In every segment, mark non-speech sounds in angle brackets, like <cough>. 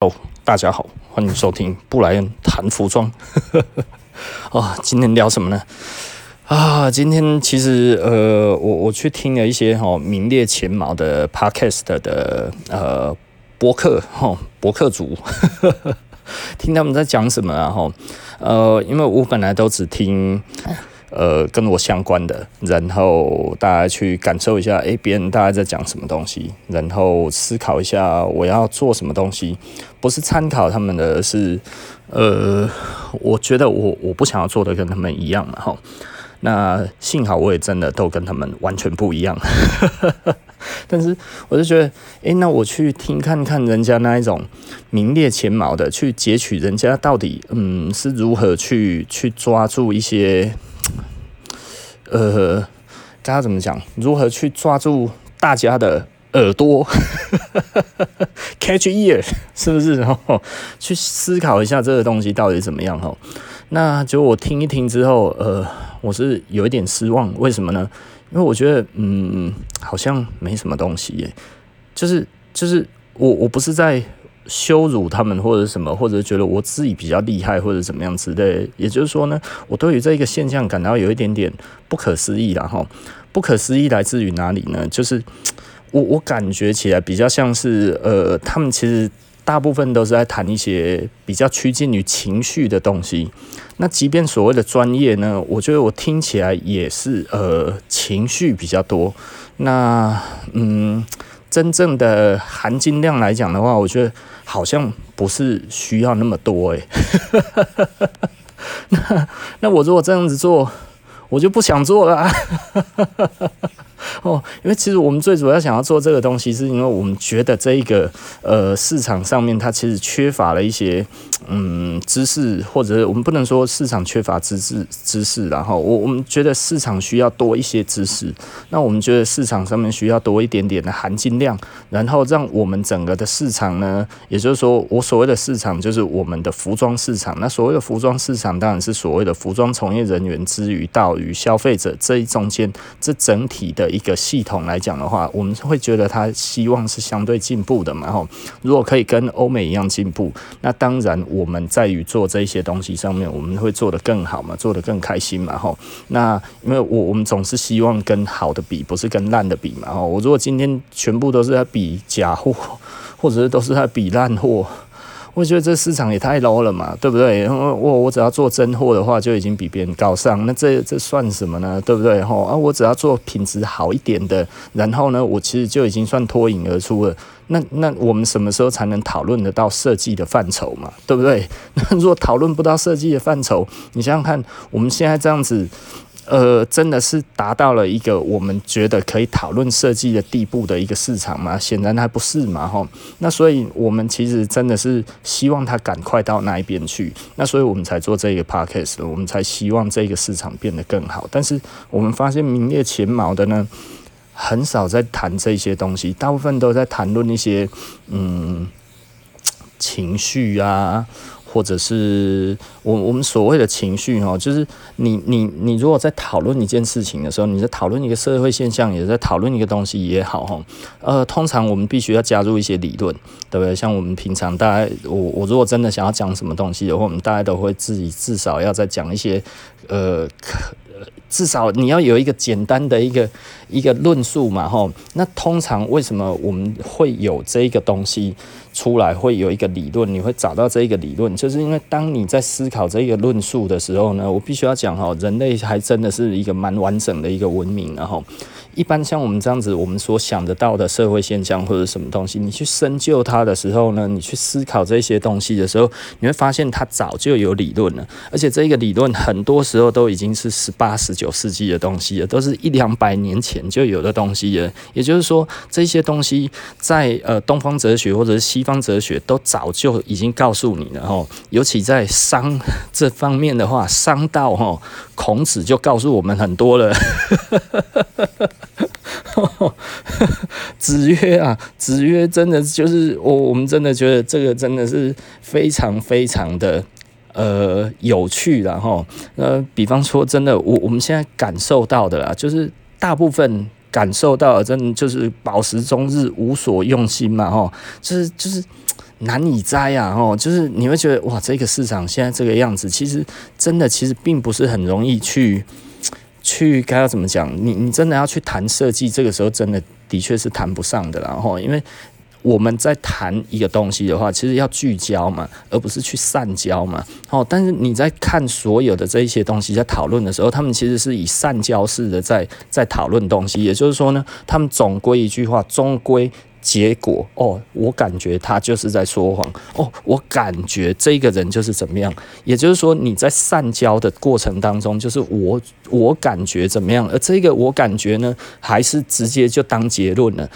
哦，大家好，欢迎收听布莱恩谈服装。<laughs> 哦，今天聊什么呢？啊，今天其实呃，我我去听了一些哈、名列前茅的 podcast 的呃博客哈、哦、播客组，<laughs> 听他们在讲什么啊哈呃，因为我本来都只听。呃，跟我相关的，然后大家去感受一下，诶，别人大概在讲什么东西，然后思考一下我要做什么东西，不是参考他们的是，呃，我觉得我我不想要做的跟他们一样嘛，哈。那幸好我也真的都跟他们完全不一样，<laughs> 但是我就觉得，诶，那我去听看看人家那一种名列前茅的，去截取人家到底嗯是如何去去抓住一些。呃，大家怎么讲？如何去抓住大家的耳朵？<laughs> Catch ear，是不是？然后去思考一下这个东西到底怎么样？哈，那就我听一听之后，呃，我是有一点失望。为什么呢？因为我觉得，嗯，好像没什么东西耶。就是就是，我我不是在。羞辱他们或者什么，或者觉得我自己比较厉害或者怎么样之类。也就是说呢，我对于这一个现象感到有一点点不可思议了哈。不可思议来自于哪里呢？就是 <tsk> 我我感觉起来比较像是呃，他们其实大部分都是在谈一些比较趋近于情绪的东西。那即便所谓的专业呢，我觉得我听起来也是呃情绪比较多。那嗯。真正的含金量来讲的话，我觉得好像不是需要那么多诶。<laughs> 那那我如果这样子做，我就不想做了啊。<laughs> 哦，因为其实我们最主要想要做这个东西，是因为我们觉得这一个呃市场上面它其实缺乏了一些嗯知识，或者我们不能说市场缺乏知识知识，然后我我们觉得市场需要多一些知识，那我们觉得市场上面需要多一点点的含金量，然后让我们整个的市场呢，也就是说我所谓的市场就是我们的服装市场，那所谓的服装市场当然是所谓的服装从业人员之于到于消费者这一中间这整体的。一个系统来讲的话，我们会觉得它希望是相对进步的嘛，吼。如果可以跟欧美一样进步，那当然我们在于做这些东西上面，我们会做得更好嘛，做得更开心嘛，吼。那因为我我们总是希望跟好的比，不是跟烂的比嘛，吼。我如果今天全部都是在比假货，或者是都是在比烂货。我觉得这市场也太 low 了嘛，对不对？我我只要做真货的话，就已经比别人高尚，那这这算什么呢？对不对？吼啊，我只要做品质好一点的，然后呢，我其实就已经算脱颖而出了。那那我们什么时候才能讨论得到设计的范畴嘛？对不对？那 <laughs> 如果讨论不到设计的范畴，你想想看，我们现在这样子。呃，真的是达到了一个我们觉得可以讨论设计的地步的一个市场吗？显然还不是嘛，吼。那所以我们其实真的是希望它赶快到那一边去。那所以我们才做这个 podcast，我们才希望这个市场变得更好。但是我们发现名列前茅的呢，很少在谈这些东西，大部分都在谈论一些嗯情绪啊。或者是我我们所谓的情绪哈，就是你你你如果在讨论一件事情的时候，你在讨论一个社会现象，也在讨论一个东西也好哈，呃，通常我们必须要加入一些理论，对不对？像我们平常大家我我如果真的想要讲什么东西的话，我们大家都会自己至少要再讲一些呃。至少你要有一个简单的一个一个论述嘛，哈。那通常为什么我们会有这个东西出来，会有一个理论？你会找到这一个理论，就是因为当你在思考这个论述的时候呢，我必须要讲哈，人类还真的是一个蛮完整的一个文明，然后。一般像我们这样子，我们所想得到的社会现象或者什么东西，你去深究它的时候呢，你去思考这些东西的时候，你会发现它早就有理论了，而且这个理论很多时候都已经是十八、十九世纪的东西了，都是一两百年前就有的东西了。也就是说，这些东西在呃东方哲学或者是西方哲学都早就已经告诉你了吼。尤其在商这方面的话，商道吼，孔子就告诉我们很多了。<laughs> 子曰啊，子曰真的就是我，我们真的觉得这个真的是非常非常的呃有趣的哈。呃，比方说，真的，我我们现在感受到的啦，就是大部分感受到的，真的就是饱食终日，无所用心嘛哈。就是就是难以摘啊，哦，就是你会觉得哇，这个市场现在这个样子，其实真的其实并不是很容易去去该要怎么讲？你你真的要去谈设计，这个时候真的的确是谈不上的，然后因为。我们在谈一个东西的话，其实要聚焦嘛，而不是去散焦嘛。哦，但是你在看所有的这一些东西在讨论的时候，他们其实是以散焦式的在在讨论东西。也就是说呢，他们总归一句话，终归结果哦，我感觉他就是在说谎哦，我感觉这个人就是怎么样。也就是说，你在善交的过程当中，就是我我感觉怎么样，而这个我感觉呢，还是直接就当结论了。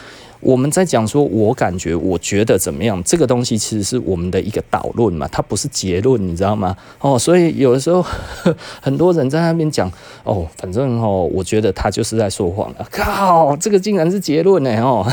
我们在讲说，我感觉，我觉得怎么样？这个东西其实是我们的一个导论嘛，它不是结论，你知道吗？哦，所以有的时候 <laughs> 很多人在那边讲，哦，反正哦，我觉得他就是在说谎了。靠，这个竟然是结论呢？哦，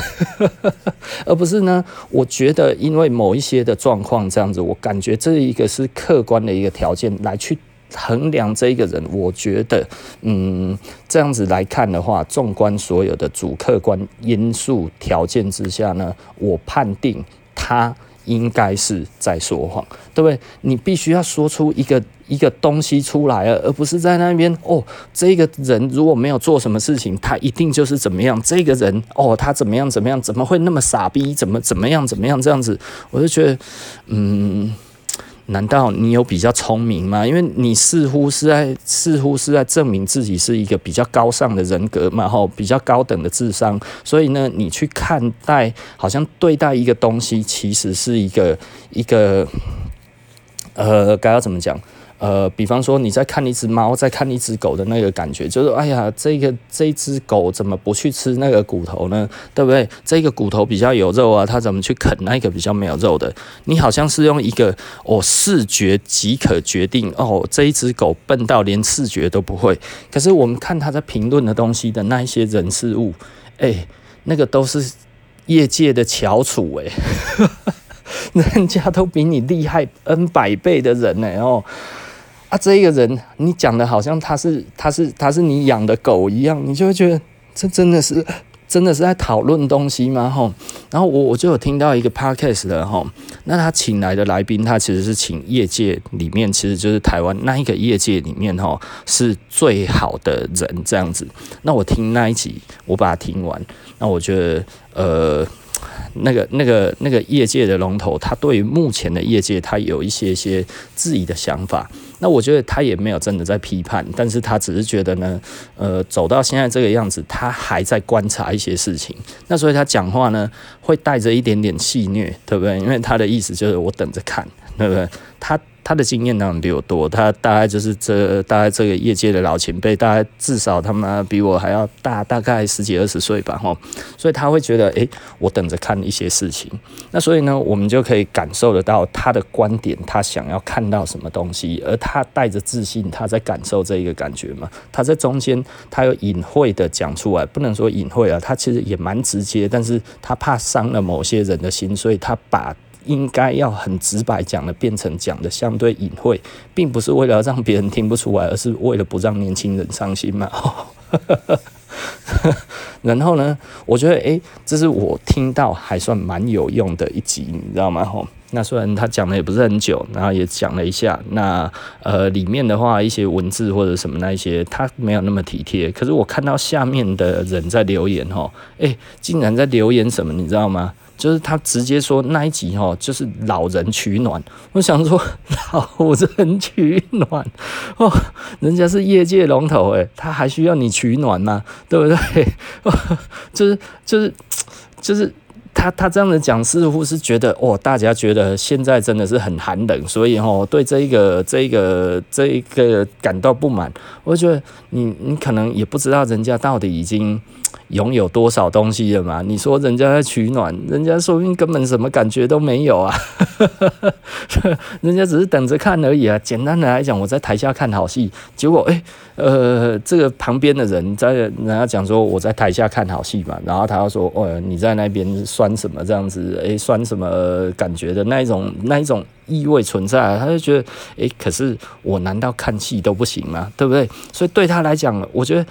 <laughs> 而不是呢？我觉得因为某一些的状况这样子，我感觉这一个是客观的一个条件来去。衡量这一个人，我觉得，嗯，这样子来看的话，纵观所有的主客观因素条件之下呢，我判定他应该是在说谎，对不对？你必须要说出一个一个东西出来，而不是在那边哦，这个人如果没有做什么事情，他一定就是怎么样？这个人哦，他怎么样怎么样？怎么会那么傻逼？怎么怎么样怎么样？这样子，我就觉得，嗯。难道你有比较聪明吗？因为你似乎是在似乎是在证明自己是一个比较高尚的人格嘛，吼，比较高等的智商。所以呢，你去看待，好像对待一个东西，其实是一个一个，呃，该要怎么讲？呃，比方说你在看一只猫，在看一只狗的那个感觉，就是哎呀，这个这只狗怎么不去吃那个骨头呢？对不对？这个骨头比较有肉啊，它怎么去啃那个比较没有肉的？你好像是用一个哦视觉即可决定哦，这一只狗笨到连视觉都不会。可是我们看他在评论的东西的那一些人事物，哎，那个都是业界的翘楚哎，<laughs> 人家都比你厉害 N 百倍的人呢哦。啊，这一个人，你讲的好像他是他是他是你养的狗一样，你就会觉得这真的是真的是在讨论东西吗？吼，然后我我就有听到一个 podcast 的吼，那他请来的来宾，他其实是请业界里面，其实就是台湾那一个业界里面吼是最好的人这样子。那我听那一集，我把它听完，那我觉得呃。那个、那个、那个业界的龙头，他对于目前的业界，他有一些些自己的想法。那我觉得他也没有真的在批判，但是他只是觉得呢，呃，走到现在这个样子，他还在观察一些事情。那所以他讲话呢，会带着一点点戏谑，对不对？因为他的意思就是我等着看，对不对？他。他的经验当然比我多，他大概就是这大概这个业界的老前辈，大概至少他们比我还要大，大概十几二十岁吧，吼，所以他会觉得，诶，我等着看一些事情。那所以呢，我们就可以感受得到他的观点，他想要看到什么东西，而他带着自信，他在感受这一个感觉嘛。他在中间，他有隐晦的讲出来，不能说隐晦啊，他其实也蛮直接，但是他怕伤了某些人的心，所以他把。应该要很直白讲的，变成讲的相对隐晦，并不是为了让别人听不出来，而是为了不让年轻人伤心嘛。<laughs> 然后呢，我觉得诶、这是我听到还算蛮有用的一集，你知道吗？吼，那虽然他讲的也不是很久，然后也讲了一下，那呃里面的话一些文字或者什么那一些，他没有那么体贴。可是我看到下面的人在留言，吼，诶，竟然在留言什么，你知道吗？就是他直接说那一集哦，就是老人取暖。我想说 <laughs> 老人取暖哦，人家是业界龙头诶，他还需要你取暖吗？对不对？<laughs> 就是就是就是他他这样子讲，似乎是觉得哦，大家觉得现在真的是很寒冷，所以哦，对这一个这一个这一个感到不满。我觉得你你可能也不知道人家到底已经。拥有多少东西了嘛？你说人家在取暖，人家说不定根本什么感觉都没有啊，<laughs> 人家只是等着看而已啊。简单的来讲，我在台下看好戏，结果诶、呃，这个旁边的人在人家讲说我在台下看好戏嘛，然后他要说哦，你在那边酸什么这样子？诶、酸什么感觉的那一种那一种。意味存在，他就觉得，诶、可是我难道看戏都不行吗？对不对？所以对他来讲，我觉得，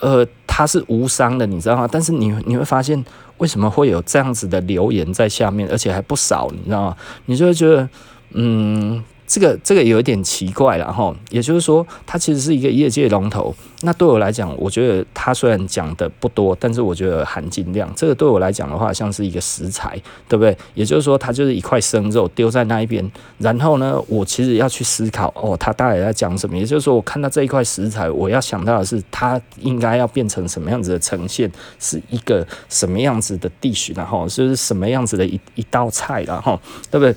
呃，他是无伤的，你知道吗？但是你你会发现，为什么会有这样子的留言在下面，而且还不少，你知道吗？你就会觉得，嗯。这个这个有一点奇怪了哈，也就是说，它其实是一个业界龙头。那对我来讲，我觉得它虽然讲的不多，但是我觉得含金量，这个对我来讲的话，像是一个食材，对不对？也就是说，它就是一块生肉丢在那一边，然后呢，我其实要去思考，哦，它大概在讲什么？也就是说，我看到这一块食材，我要想到的是，它应该要变成什么样子的呈现，是一个什么样子的 dish，然后就是什么样子的一一道菜，然后对不对？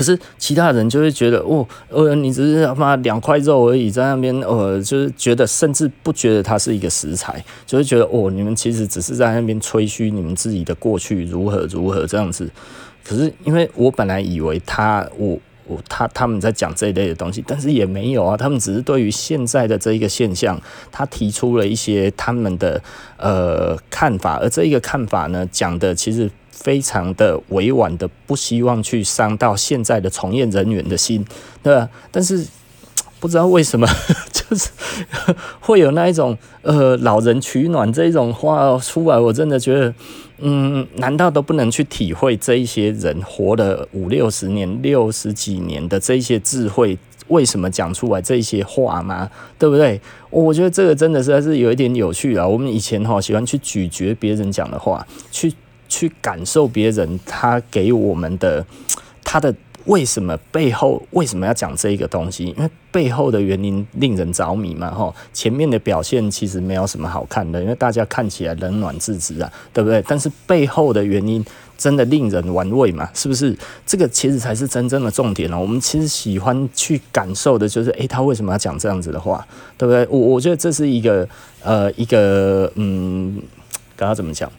可是其他人就会觉得，哦，呃，你只是他妈两块肉而已，在那边，呃，就是觉得，甚至不觉得它是一个食材，就会觉得，哦，你们其实只是在那边吹嘘你们自己的过去如何如何这样子。可是因为我本来以为他，我我他他们在讲这一类的东西，但是也没有啊，他们只是对于现在的这一个现象，他提出了一些他们的呃看法，而这一个看法呢，讲的其实。非常的委婉的，不希望去伤到现在的从业人员的心，对吧？但是 <tsk> 不知道为什么，<laughs> 就是 <laughs> 会有那一种呃老人取暖这种话出来，我真的觉得，嗯，难道都不能去体会这一些人活了五六十年、六十几年的这一些智慧，为什么讲出来这些话吗？对不对？我觉得这个真的实在是有一点有趣啊。我们以前哈喜欢去咀嚼别人讲的话，去。去感受别人他给我们的他的为什么背后为什么要讲这一个东西？因为背后的原因令人着迷嘛，吼，前面的表现其实没有什么好看的，因为大家看起来冷暖自知啊，对不对？但是背后的原因真的令人玩味嘛，是不是？这个其实才是真正的重点哦。我们其实喜欢去感受的就是，诶，他为什么要讲这样子的话，对不对？我我觉得这是一个呃一个嗯，刚刚怎么讲？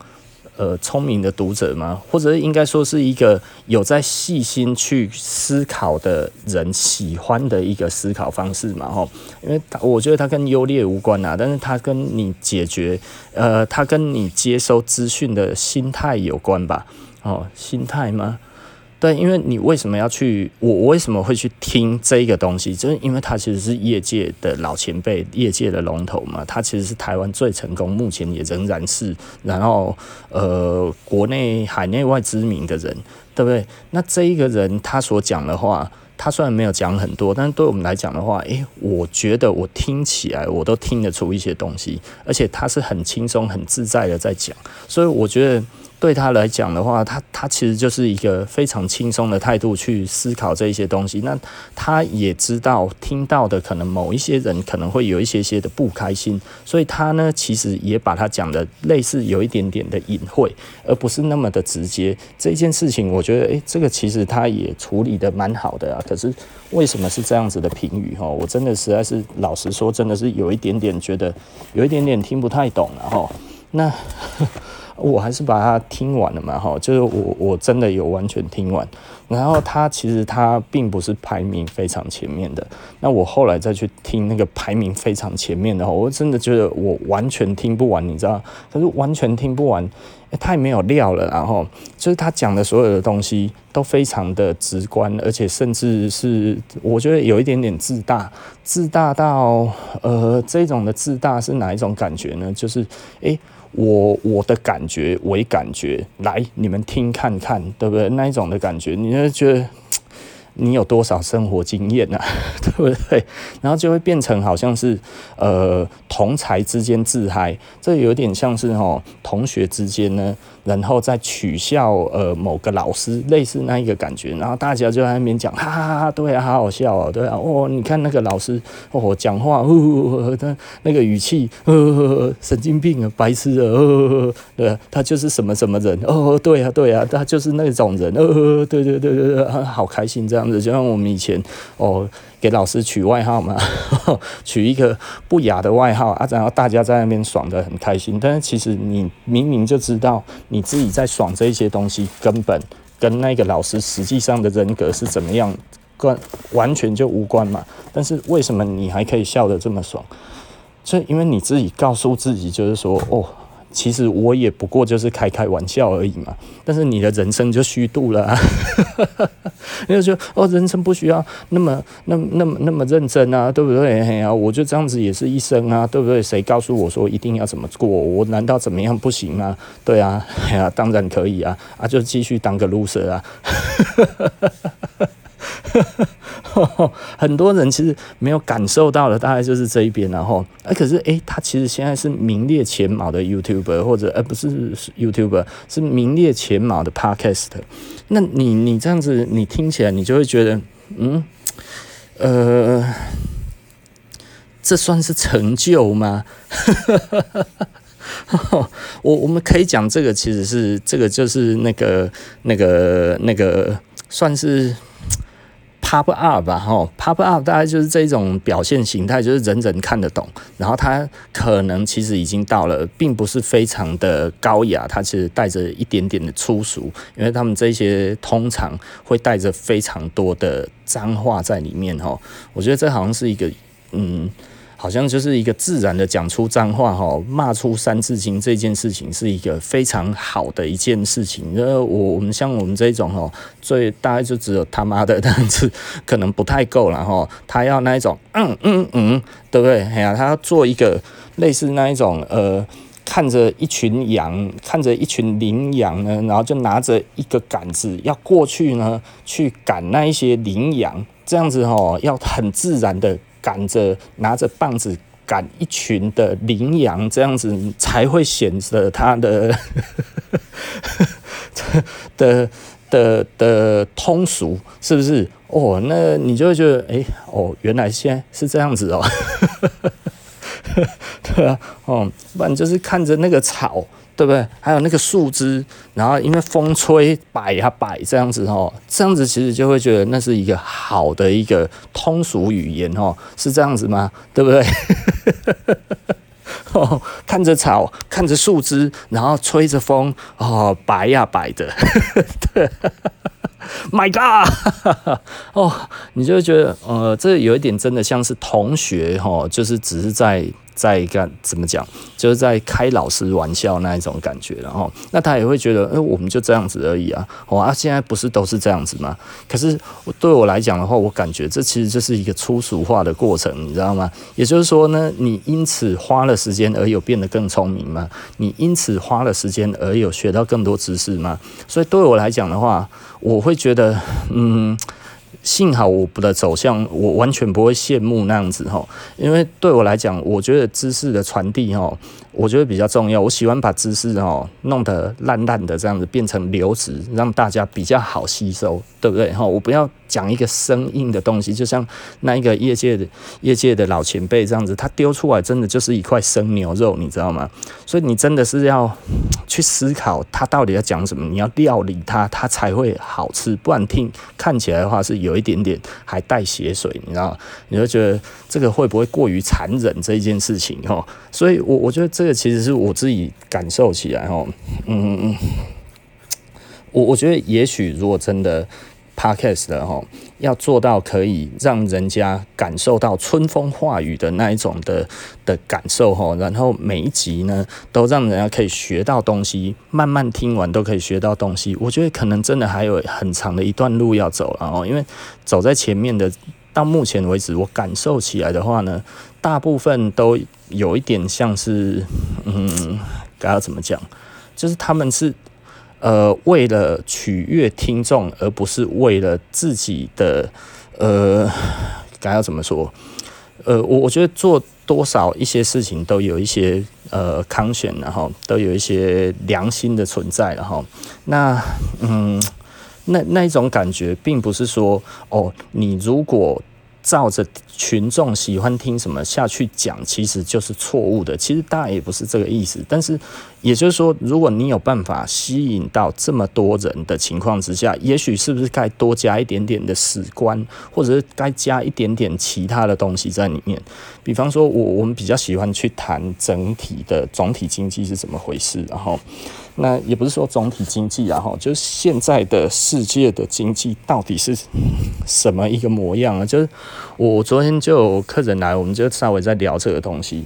呃，聪明的读者吗？或者应该说是一个有在细心去思考的人喜欢的一个思考方式嘛？吼，因为我觉得它跟优劣无关啊，但是它跟你解决，呃，它跟你接收资讯的心态有关吧？哦，心态吗？对，因为你为什么要去？我为什么会去听这一个东西？就是因为它其实是业界的老前辈，业界的龙头嘛。它其实是台湾最成功，目前也仍然是。然后呃，国内海内外知名的人，对不对？那这一个人他所讲的话，他虽然没有讲很多，但是对我们来讲的话，诶，我觉得我听起来我都听得出一些东西，而且他是很轻松、很自在的在讲，所以我觉得。对他来讲的话，他他其实就是一个非常轻松的态度去思考这一些东西。那他也知道听到的可能某一些人可能会有一些些的不开心，所以他呢其实也把他讲的类似有一点点的隐晦，而不是那么的直接。这件事情我觉得，诶，这个其实他也处理得蛮好的啊。可是为什么是这样子的评语？哈，我真的实在是老实说，真的是有一点点觉得有一点点听不太懂了哈。那。我还是把它听完了嘛，哈，就是我我真的有完全听完，然后它其实它并不是排名非常前面的，那我后来再去听那个排名非常前面的，我真的觉得我完全听不完，你知道？可是完全听不完，太没有料了，然后就是他讲的所有的东西都非常的直观，而且甚至是我觉得有一点点自大，自大到呃这种的自大是哪一种感觉呢？就是诶。我我的感觉为感觉，来你们听看看，对不对？那一种的感觉，你就觉得。你有多少生活经验啊，对不对？然后就会变成好像是呃同才之间自嗨，这有点像是哦同学之间呢，然后再取笑呃某个老师，类似那一个感觉。然后大家就在那边讲，哈哈哈哈，对啊，好好笑哦，对啊，哦，你看那个老师哦讲话，哦，他那个语气，呃，神经病啊，白痴啊，呃，对啊，他就是什么什么人，哦，对啊，对啊，他就是那种人，呃，对对对对对，好开心这样。这样子，就像我们以前哦，给老师取外号嘛，<laughs> 取一个不雅的外号啊，然后大家在那边爽得很开心。但是其实你明明就知道你自己在爽这些东西，根本跟那个老师实际上的人格是怎么样，关完全就无关嘛。但是为什么你还可以笑得这么爽？这因为你自己告诉自己，就是说哦。其实我也不过就是开开玩笑而已嘛。但是你的人生就虚度了，啊，<laughs> 你就觉得哦，人生不需要那么、那么、那么、那么认真啊，对不对？哎呀，我就这样子也是一生啊，对不对？谁告诉我说一定要怎么过？我难道怎么样不行吗？对啊，<laughs> 哎呀，当然可以啊，啊，就继续当个 loser 啊。<laughs> <laughs> 很多人其实没有感受到的，大概就是这一边，然后，哎，可是，哎，他其实现在是名列前茅的 YouTuber，或者，而不是 YouTuber，是名列前茅的 Podcast。那你，你这样子，你听起来，你就会觉得，嗯，呃，这算是成就吗？<laughs> 我我们可以讲，这个其实是，这个就是那个，那个，那个，算是。Pop up 吧，吼，Pop up 大概就是这种表现形态，就是人人看得懂。然后它可能其实已经到了，并不是非常的高雅，它其实带着一点点的粗俗，因为他们这些通常会带着非常多的脏话在里面，吼。我觉得这好像是一个，嗯。好像就是一个自然的讲出脏话哈，骂出三字经这件事情是一个非常好的一件事情。呃，我我们像我们这种哈，最大概就只有他妈的这样子，可能不太够了哈。他要那一种，嗯嗯嗯，对不对？哎呀，他要做一个类似那一种，呃，看着一群羊，看着一群羚羊呢，然后就拿着一个杆子要过去呢，去赶那一些羚羊，这样子哈，要很自然的。赶着拿着棒子赶一群的羚羊，这样子才会显得他的 <laughs> 的的的通俗，是不是？哦，那你就会觉得，哎、哦，原来现在是这样子哦，<laughs> 对啊，哦，不然就是看着那个草。对不对？还有那个树枝，然后因为风吹摆呀摆这样子哦，这样子其实就会觉得那是一个好的一个通俗语言哦，是这样子吗？对不对？<laughs> 哦，看着草，看着树枝，然后吹着风哦，摆呀摆的，<laughs> 对，My God，<laughs> 哦，你就会觉得呃，这有一点真的像是同学哦，就是只是在。在一个怎么讲，就是在开老师玩笑那一种感觉，然后那他也会觉得，哎，我们就这样子而已啊，哦啊，现在不是都是这样子吗？可是对我来讲的话，我感觉这其实就是一个粗俗化的过程，你知道吗？也就是说呢，你因此花了时间而有变得更聪明吗？你因此花了时间而有学到更多知识吗？所以对我来讲的话，我会觉得，嗯。幸好我的走向，我完全不会羡慕那样子哈，因为对我来讲，我觉得知识的传递哈。我觉得比较重要，我喜欢把知识哈弄得烂烂的这样子变成流质，让大家比较好吸收，对不对？哈，我不要讲一个生硬的东西，就像那一个业界的业界的老前辈这样子，他丢出来真的就是一块生牛肉，你知道吗？所以你真的是要去思考他到底要讲什么，你要料理他，他才会好吃，不然听看起来的话是有一点点还带血水，你知道？你就觉得这个会不会过于残忍这一件事情？哈，所以我我觉得。这个其实是我自己感受起来哈，嗯嗯，我我觉得也许如果真的 podcast 的哈，要做到可以让人家感受到春风化雨的那一种的的感受哈，然后每一集呢都让人家可以学到东西，慢慢听完都可以学到东西，我觉得可能真的还有很长的一段路要走了哦，因为走在前面的到目前为止，我感受起来的话呢，大部分都。有一点像是，嗯，该要怎么讲？就是他们是呃为了取悦听众，而不是为了自己的呃，该要怎么说？呃，我我觉得做多少一些事情都有一些呃康选然后都有一些良心的存在，然后那嗯，那那一种感觉，并不是说哦，你如果。照着群众喜欢听什么下去讲，其实就是错误的。其实大家也不是这个意思，但是也就是说，如果你有办法吸引到这么多人的情况之下，也许是不是该多加一点点的史观，或者是该加一点点其他的东西在里面。比方说，我我们比较喜欢去谈整体的总体经济是怎么回事，然后。那也不是说总体经济啊，哈，就是现在的世界的经济到底是什么一个模样啊？就是我昨天就有客人来，我们就稍微在聊这个东西。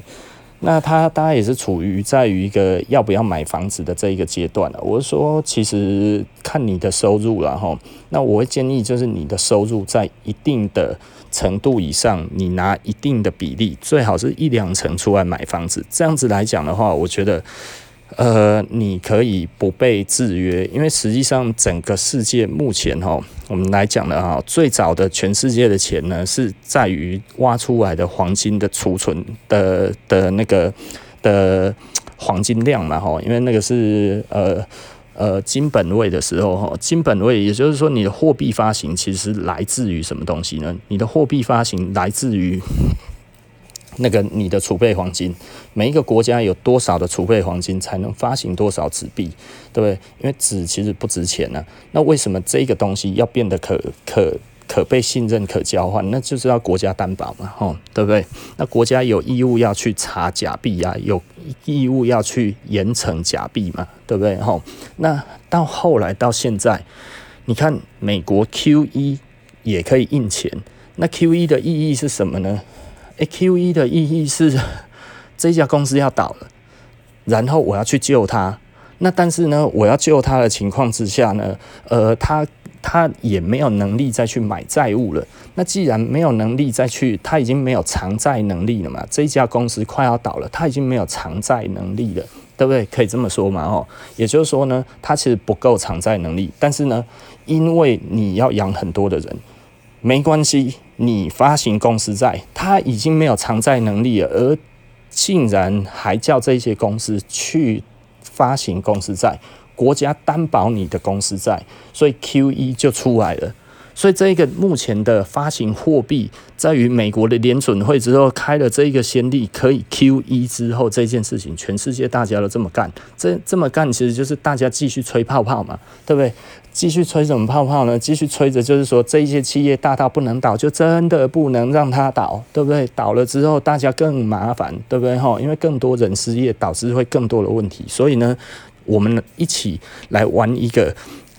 那他大概也是处于在于一个要不要买房子的这一个阶段了。我是说，其实看你的收入了哈。那我会建议，就是你的收入在一定的程度以上，你拿一定的比例，最好是一两成出来买房子。这样子来讲的话，我觉得。呃，你可以不被制约，因为实际上整个世界目前哈，我们来讲的哈，最早的全世界的钱呢，是在于挖出来的黄金的储存的的那个的黄金量嘛哈，因为那个是呃呃金本位的时候哈，金本位也就是说你的货币发行其实来自于什么东西呢？你的货币发行来自于。那个你的储备黄金，每一个国家有多少的储备黄金，才能发行多少纸币，对不对？因为纸其实不值钱呢、啊。那为什么这个东西要变得可可可被信任、可交换？那就是要国家担保嘛，吼，对不对？那国家有义务要去查假币啊，有义务要去严惩假币嘛，对不对？吼，那到后来到现在，你看美国 QE 也可以印钱，那 QE 的意义是什么呢？A Q E 的意义是，<laughs> 这家公司要倒了，然后我要去救它。那但是呢，我要救它的情况之下呢，呃，他他也没有能力再去买债务了。那既然没有能力再去，他已经没有偿债能力了嘛？这家公司快要倒了，他已经没有偿债能力了，对不对？可以这么说嘛？哦，也就是说呢，他其实不够偿债能力。但是呢，因为你要养很多的人。没关系，你发行公司债，他已经没有偿债能力了，而竟然还叫这些公司去发行公司债，国家担保你的公司债，所以 QE 就出来了。所以这个目前的发行货币，在于美国的联准会之后开了这一个先例，可以 QE 之后这件事情，全世界大家都这么干，这这么干其实就是大家继续吹泡泡嘛，对不对？继续吹什么泡泡呢？继续吹着就是说，这一些企业大到不能倒，就真的不能让它倒，对不对？倒了之后大家更麻烦，对不对？哈，因为更多人失业，导致会更多的问题。所以呢，我们一起来玩一个。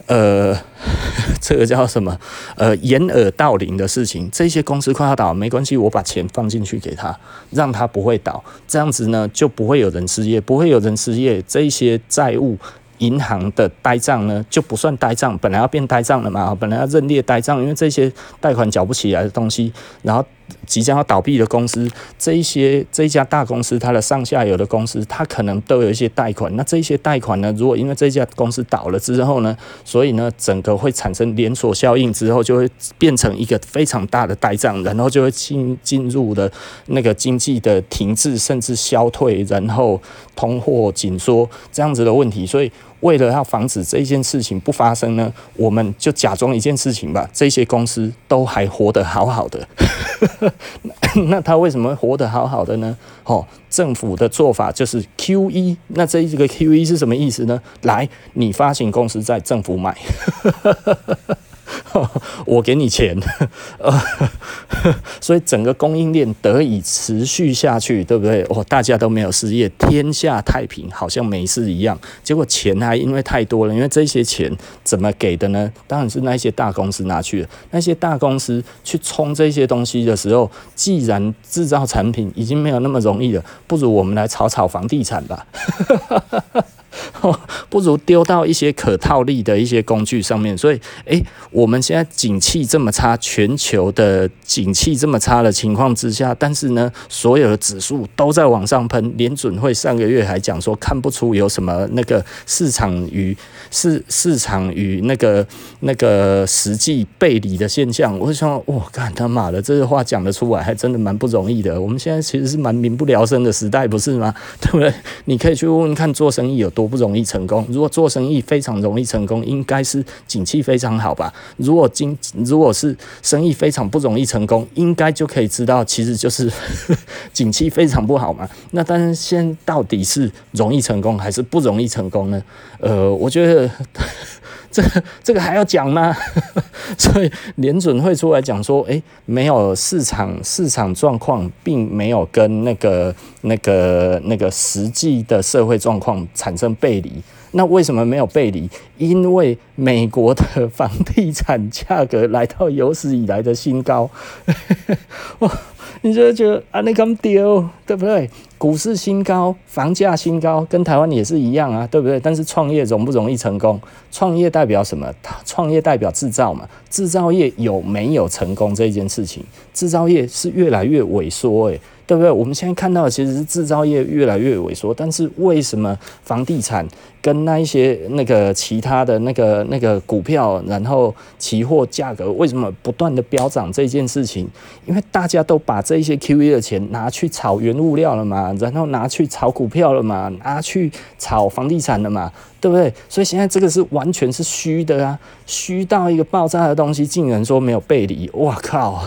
呃，<laughs> 这个叫什么？呃，掩耳盗铃的事情。这些公司快要倒，没关系，我把钱放进去给他，让他不会倒。这样子呢，就不会有人失业，不会有人失业。这些债务，银行的呆账呢，就不算呆账，本来要变呆账了嘛，本来要认列呆账，因为这些贷款缴不起来的东西，然后。即将要倒闭的公司，这一些这一家大公司，它的上下游的公司，它可能都有一些贷款。那这些贷款呢，如果因为这家公司倒了之后呢，所以呢，整个会产生连锁效应，之后就会变成一个非常大的呆账，然后就会进进入了那个经济的停滞，甚至消退，然后通货紧缩这样子的问题。所以。为了要防止这件事情不发生呢，我们就假装一件事情吧。这些公司都还活得好好的，<laughs> 那他为什么活得好好的呢？哦，政府的做法就是 QE。那这一个 QE 是什么意思呢？来，你发行公司在政府买。<laughs> 我给你钱，呃，<laughs> 所以整个供应链得以持续下去，对不对？哦，大家都没有失业，天下太平，好像没事一样。结果钱还因为太多了，因为这些钱怎么给的呢？当然是那些大公司拿去了。那些大公司去冲这些东西的时候，既然制造产品已经没有那么容易了，不如我们来炒炒房地产吧。<laughs> 不如丢到一些可套利的一些工具上面。所以，诶，我们现在景气这么差，全球的景气这么差的情况之下，但是呢，所有的指数都在往上喷。联准会上个月还讲说，看不出有什么那个市场与市市场与那个那个实际背离的现象。我想，我，干他妈的，这个话讲得出来，还真的蛮不容易的。我们现在其实是蛮民不聊生的时代，不是吗？对不对？你可以去问问看，做生意有多不容易成功。如果做生意非常容易成功，应该是景气非常好吧？如果今如果是生意非常不容易成功，应该就可以知道，其实就是 <laughs> 景气非常不好嘛。那但是现到底是容易成功还是不容易成功呢？呃，我觉得这个这个还要讲吗？<laughs> 所以联准会出来讲说，诶、没有市场市场状况，并没有跟那个那个那个实际的社会状况产生背离。那为什么没有背离？因为美国的房地产价格来到有史以来的新高。<laughs> 你就会觉得啊，那咁丢，对不对？股市新高，房价新高，跟台湾也是一样啊，对不对？但是创业容不容易成功？创业代表什么？创业代表制造嘛，制造业有没有成功这件事情？制造业是越来越萎缩，诶。对不对？我们现在看到的其实是制造业越来越萎缩，但是为什么房地产跟那一些那个其他的那个那个股票，然后期货价格为什么不断的飙涨这件事情？因为大家都把这一些 QE 的钱拿去炒原物料了嘛，然后拿去炒股票了嘛，拿去炒房地产了嘛，对不对？所以现在这个是完全是虚的啊，虚到一个爆炸的东西，竟然说没有背离，哇靠！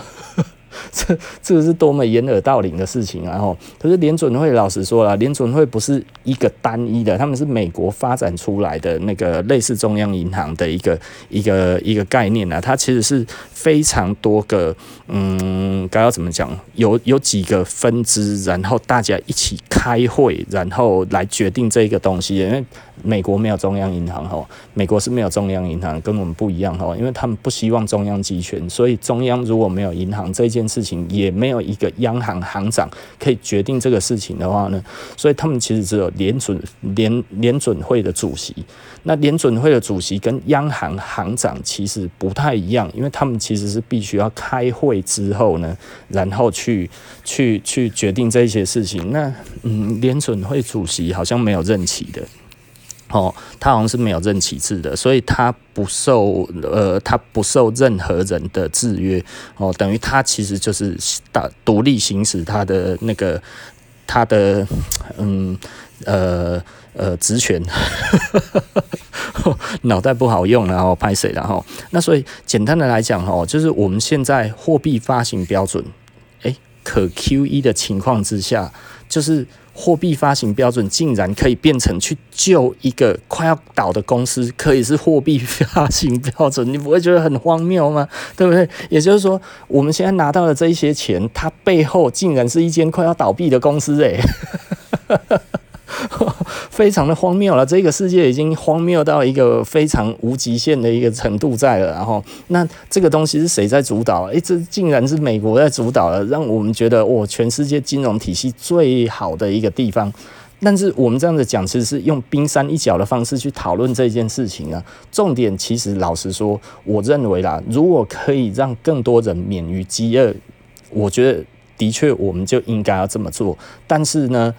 <laughs> 这这个是多么掩耳盗铃的事情啊！吼，可是联准会老实说了，联准会不是一个单一的，他们是美国发展出来的那个类似中央银行的一个一个一个概念啊，它其实是非常多个，嗯，该要怎么讲？有有几个分支，然后大家一起开会，然后来决定这个东西，因为。美国没有中央银行哈，美国是没有中央银行，跟我们不一样哈，因为他们不希望中央集权，所以中央如果没有银行这件事情，也没有一个央行行长可以决定这个事情的话呢，所以他们其实只有联准联联准会的主席。那联准会的主席跟央行行长其实不太一样，因为他们其实是必须要开会之后呢，然后去去去决定这些事情。那嗯，联准会主席好像没有任期的。哦，他好像是没有任期制的，所以他不受呃，他不受任何人的制约。哦，等于他其实就是大独立行使他的那个他的嗯呃呃职权，<laughs> 脑袋不好用，然后拍谁然后那所以简单的来讲哦，就是我们现在货币发行标准，诶，可 QE 的情况之下，就是。货币发行标准竟然可以变成去救一个快要倒的公司，可以是货币发行标准，<laughs> 你不会觉得很荒谬吗？对不对？也就是说，我们现在拿到的这一些钱，它背后竟然是一间快要倒闭的公司，欸，诶。<laughs> 非常的荒谬了，这个世界已经荒谬到一个非常无极限的一个程度在了。然后，那这个东西是谁在主导？诶，这竟然是美国在主导了，让我们觉得哇，全世界金融体系最好的一个地方。但是我们这样子讲，其实是用冰山一角的方式去讨论这件事情啊。重点其实老实说，我认为啦，如果可以让更多人免于饥饿，我觉得的确我们就应该要这么做。但是呢，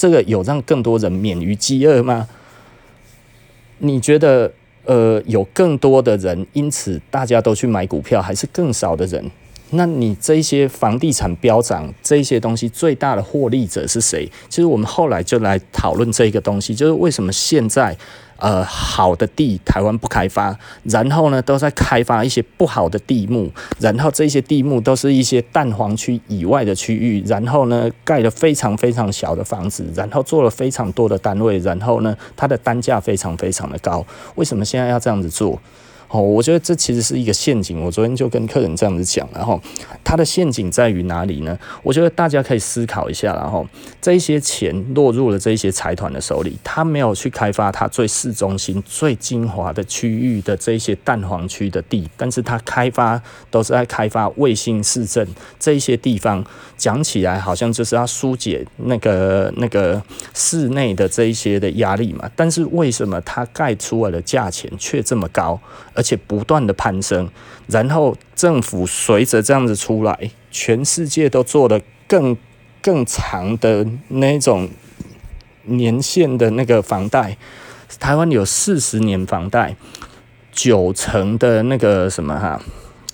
这个有让更多人免于饥饿吗？你觉得，呃，有更多的人因此大家都去买股票，还是更少的人？那你这些房地产飙涨这些东西最大的获利者是谁？其实我们后来就来讨论这个东西，就是为什么现在。呃，好的地台湾不开发，然后呢，都在开发一些不好的地目，然后这些地目都是一些蛋黄区以外的区域，然后呢，盖了非常非常小的房子，然后做了非常多的单位，然后呢，它的单价非常非常的高，为什么现在要这样子做？哦，我觉得这其实是一个陷阱。我昨天就跟客人这样子讲，然后它的陷阱在于哪里呢？我觉得大家可以思考一下，然后这一些钱落入了这一些财团的手里，他没有去开发他最市中心、最精华的区域的这一些蛋黄区的地，但是他开发都是在开发卫星市政这一些地方，讲起来好像就是要疏解那个那个市内的这一些的压力嘛。但是为什么他盖出来的价钱却这么高？而且不断的攀升，然后政府随着这样子出来，全世界都做了更更长的那种年限的那个房贷，台湾有四十年房贷，九成的那个什么哈，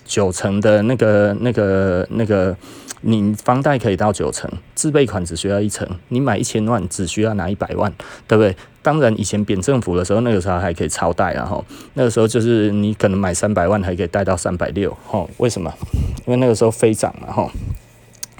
九成的那个那个那个，你房贷可以到九成，自备款只需要一成，你买一千万只需要拿一百万，对不对？当然，以前扁政府的时候，那个时候还可以超贷，然后那个时候就是你可能买三百万还可以贷到三百六，吼，为什么？因为那个时候飞涨嘛，吼，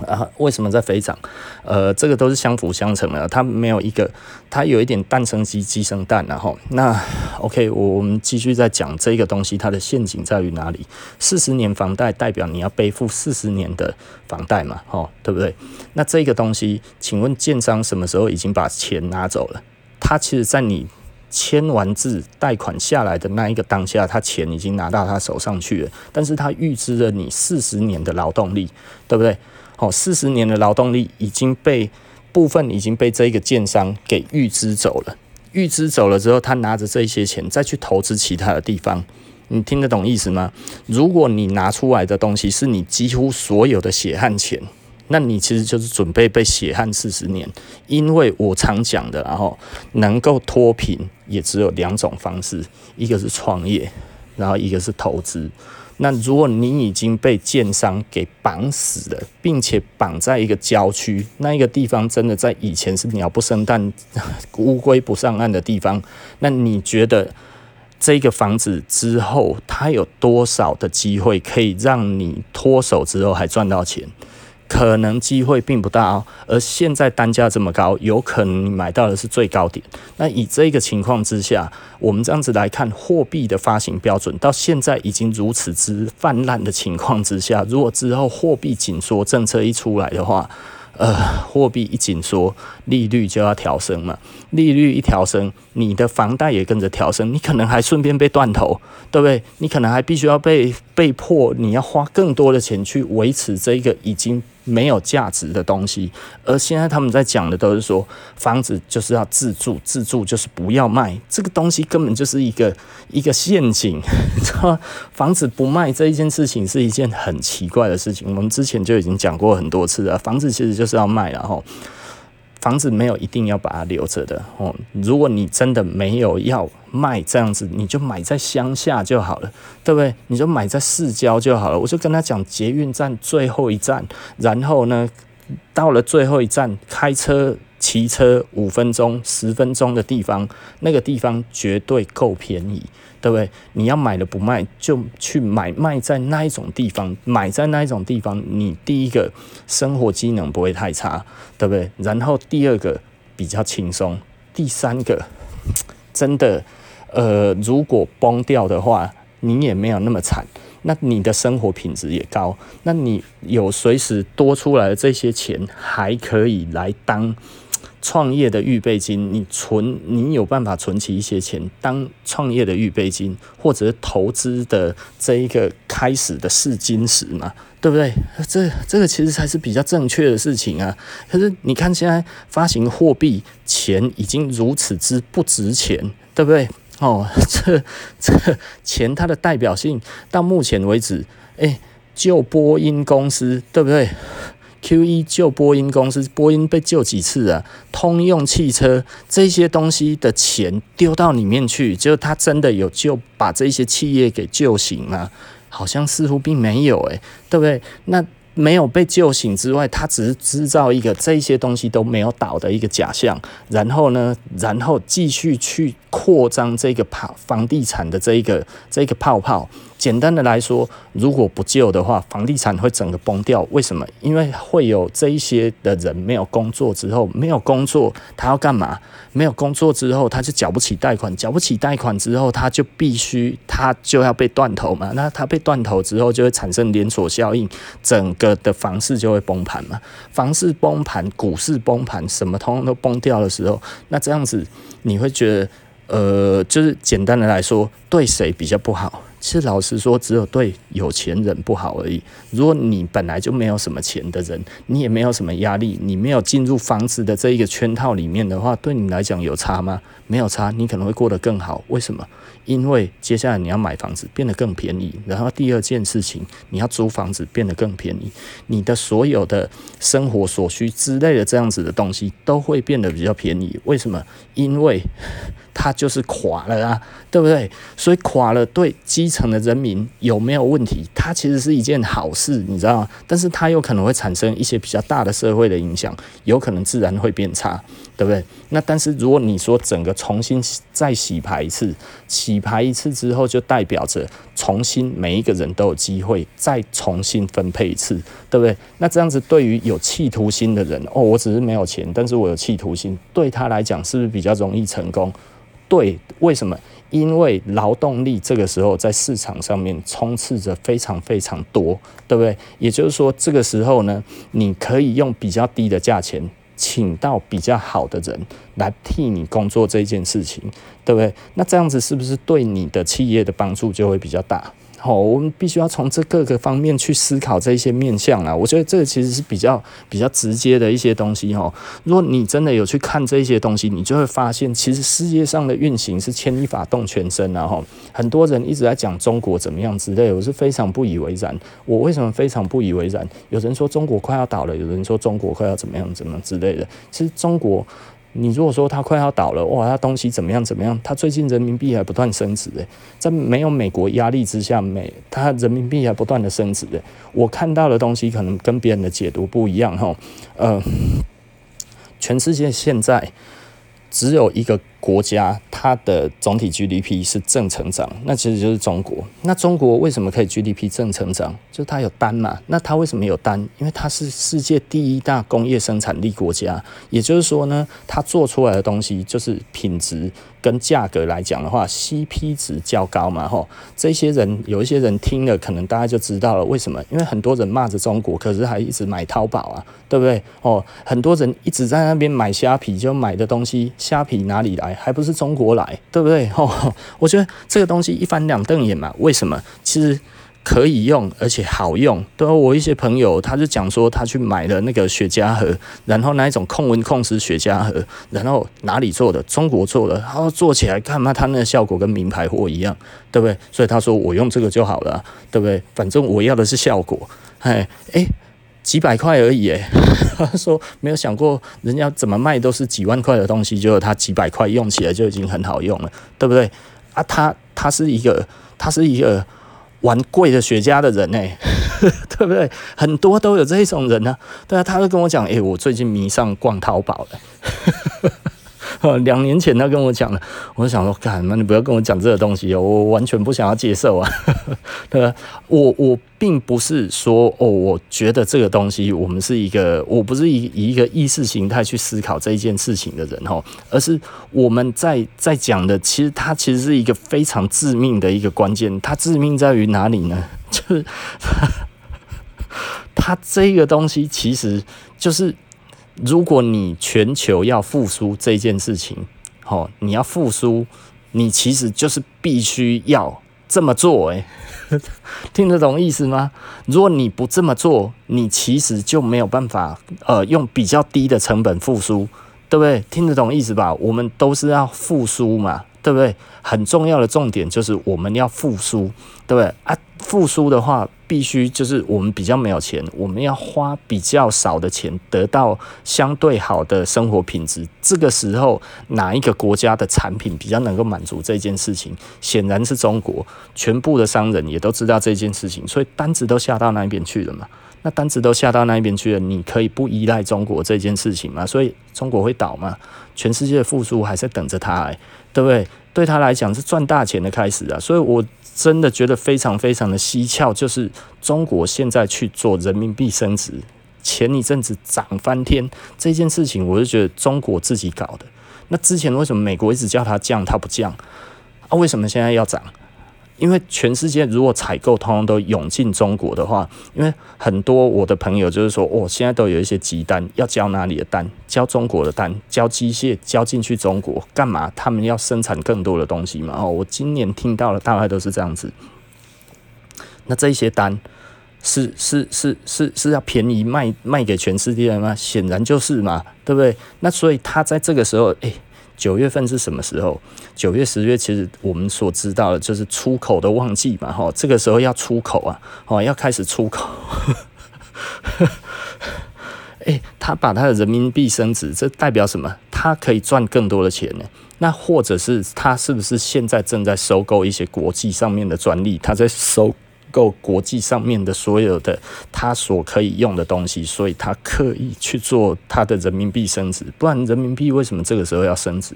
啊，为什么在飞涨？呃，这个都是相辅相成的，它没有一个，它有一点蛋生鸡，鸡生蛋，然后那 OK，我们继续再讲这个东西，它的陷阱在于哪里？四十年房贷代表你要背负四十年的房贷嘛，吼，对不对？那这个东西，请问建商什么时候已经把钱拿走了？他其实，在你签完字、贷款下来的那一个当下，他钱已经拿到他手上去了。但是他预支了你四十年的劳动力，对不对？哦，四十年的劳动力已经被部分已经被这个建商给预支走了。预支走了之后，他拿着这些钱再去投资其他的地方，你听得懂意思吗？如果你拿出来的东西是你几乎所有的血汗钱，那你其实就是准备被血汗四十年。因为我常讲的，然后能够脱贫也只有两种方式，一个是创业，然后一个是投资。那如果你已经被建商给绑死了，并且绑在一个郊区，那一个地方真的在以前是鸟不生蛋、<laughs> 乌龟不上岸的地方，那你觉得这个房子之后它有多少的机会可以让你脱手之后还赚到钱？可能机会并不大哦，而现在单价这么高，有可能你买到的是最高点。那以这个情况之下，我们这样子来看，货币的发行标准到现在已经如此之泛滥的情况之下，如果之后货币紧缩政策一出来的话，呃，货币一紧缩，利率就要调升嘛。利率一调升，你的房贷也跟着调升，你可能还顺便被断头，对不对？你可能还必须要被被迫，你要花更多的钱去维持这个已经。没有价值的东西，而现在他们在讲的都是说，房子就是要自住，自住就是不要卖，这个东西根本就是一个一个陷阱，<laughs> 知道吗？房子不卖这一件事情是一件很奇怪的事情，我们之前就已经讲过很多次了，房子其实就是要卖，然后。房子没有一定要把它留着的哦。如果你真的没有要卖这样子，你就买在乡下就好了，对不对？你就买在市郊就好了。我就跟他讲，捷运站最后一站，然后呢，到了最后一站，开车、骑车五分钟、十分钟的地方，那个地方绝对够便宜。对不对？你要买了不卖，就去买卖在那一种地方，买在那一种地方，你第一个生活机能不会太差，对不对？然后第二个比较轻松，第三个真的，呃，如果崩掉的话，你也没有那么惨，那你的生活品质也高，那你有随时多出来的这些钱，还可以来当。创业的预备金，你存，你有办法存起一些钱当创业的预备金，或者投资的这一个开始的试金石嘛，对不对？这这个其实才是比较正确的事情啊。可是你看现在发行货币，钱已经如此之不值钱，对不对？哦，<laughs> 这这钱它的代表性到目前为止，哎，就波音公司，对不对？Q.E. 救波音公司，波音被救几次啊？通用汽车这些东西的钱丢到里面去，就他真的有救把这些企业给救醒吗？好像似乎并没有诶、对不对？那没有被救醒之外，他只是制造一个这些东西都没有倒的一个假象，然后呢，然后继续去扩张这个泡房地产的这一个这个泡泡。简单的来说，如果不救的话，房地产会整个崩掉。为什么？因为会有这一些的人没有工作之后，没有工作，他要干嘛？没有工作之后，他就缴不起贷款，缴不起贷款之后，他就必须，他就要被断头嘛。那他被断头之后，就会产生连锁效应，整个的房市就会崩盘嘛。房市崩盘，股市崩盘，什么通通都崩掉的时候，那这样子你会觉得，呃，就是简单的来说，对谁比较不好？是老实说，只有对有钱人不好而已。如果你本来就没有什么钱的人，你也没有什么压力，你没有进入房子的这一个圈套里面的话，对你来讲有差吗？没有差，你可能会过得更好。为什么？因为接下来你要买房子变得更便宜，然后第二件事情，你要租房子变得更便宜，你的所有的生活所需之类的这样子的东西都会变得比较便宜。为什么？因为它就是垮了啊，对不对？所以垮了，对基层的人民有没有问题？它其实是一件好事，你知道吗？但是它有可能会产生一些比较大的社会的影响，有可能自然会变差，对不对？那但是如果你说整个重新再洗牌一次，洗牌一次之后，就代表着重新每一个人都有机会再重新分配一次，对不对？那这样子对于有企图心的人，哦，我只是没有钱，但是我有企图心，对他来讲是不是比较容易成功？对，为什么？因为劳动力这个时候在市场上面充斥着非常非常多，对不对？也就是说，这个时候呢，你可以用比较低的价钱请到比较好的人来替你工作这件事情，对不对？那这样子是不是对你的企业的帮助就会比较大？好，我们必须要从这各个方面去思考这一些面向啊。我觉得这个其实是比较比较直接的一些东西哈。如果你真的有去看这些东西，你就会发现，其实世界上的运行是牵一发动全身啊。哈，很多人一直在讲中国怎么样之类，我是非常不以为然。我为什么非常不以为然？有人说中国快要倒了，有人说中国快要怎么样怎么样之类的。其实中国。你如果说它快要倒了，哇，它东西怎么样怎么样？它最近人民币还不断升值诶，在没有美国压力之下，美它人民币还不断的升值诶。我看到的东西可能跟别人的解读不一样哈，呃，全世界现在只有一个。国家它的总体 GDP 是正成长，那其实就是中国。那中国为什么可以 GDP 正成长？就是它有单嘛。那它为什么有单？因为它是世界第一大工业生产力国家。也就是说呢，它做出来的东西就是品质跟价格来讲的话，CP 值较高嘛。吼，这些人有一些人听了，可能大家就知道了为什么。因为很多人骂着中国，可是还一直买淘宝啊，对不对？哦，很多人一直在那边买虾皮，就买的东西，虾皮哪里来？还不是中国来，对不对？<laughs> 哦，我觉得这个东西一翻两瞪眼嘛。为什么？其实可以用，而且好用。对，我一些朋友，他就讲说，他去买了那个雪茄盒，然后那一种控温控湿雪茄盒，然后哪里做的？中国做的，然后做起来干嘛，他那个效果跟名牌货一样，对不对？所以他说我用这个就好了，对不对？反正我要的是效果。哎哎。几百块而已，哎，<laughs> 他说没有想过人家怎么卖都是几万块的东西，就他几百块用起来就已经很好用了，对不对？啊，他他是一个他是一个玩贵的雪茄的人诶，<laughs> 对不对？很多都有这种人呢，对啊，他就跟我讲，诶，我最近迷上逛淘宝了。<laughs> 两年前他跟我讲了，我想说，干嘛你不要跟我讲这个东西哦，我完全不想要接受啊。<laughs> 对吧？我我并不是说哦，我觉得这个东西我们是一个，我不是以以一个意识形态去思考这一件事情的人哈，而是我们在在讲的，其实它其实是一个非常致命的一个关键。它致命在于哪里呢？<laughs> 就是它这个东西其实就是。如果你全球要复苏这件事情，哦，你要复苏，你其实就是必须要这么做，诶，<laughs> 听得懂意思吗？如果你不这么做，你其实就没有办法，呃，用比较低的成本复苏，对不对？听得懂意思吧？我们都是要复苏嘛。对不对？很重要的重点就是我们要复苏，对不对？啊，复苏的话，必须就是我们比较没有钱，我们要花比较少的钱，得到相对好的生活品质。这个时候，哪一个国家的产品比较能够满足这件事情？显然是中国。全部的商人也都知道这件事情，所以单子都下到那边去了嘛。那单子都下到那边去了，你可以不依赖中国这件事情吗？所以中国会倒吗？全世界的复苏还在等着他，欸，对不对？对他来讲是赚大钱的开始啊！所以我真的觉得非常非常的蹊跷，就是中国现在去做人民币升值，前一阵子涨翻天这件事情，我是觉得中国自己搞的。那之前为什么美国一直叫他降，他不降啊？为什么现在要涨？因为全世界如果采购通通都涌进中国的话，因为很多我的朋友就是说，哦，现在都有一些急单要交哪里的单，交中国的单，交机械交进去中国干嘛？他们要生产更多的东西嘛。哦，我今年听到了，大概都是这样子。那这些单是是是是是要便宜卖卖给全世界的吗？显然就是嘛，对不对？那所以他在这个时候，诶。九月份是什么时候？九月、十月，其实我们所知道的就是出口的旺季嘛，哈，这个时候要出口啊，哦，要开始出口。<laughs> 诶，他把他的人民币升值，这代表什么？他可以赚更多的钱呢？那或者是他是不是现在正在收购一些国际上面的专利？他在收。够国际上面的所有的他所可以用的东西，所以他刻意去做他的人民币升值，不然人民币为什么这个时候要升值？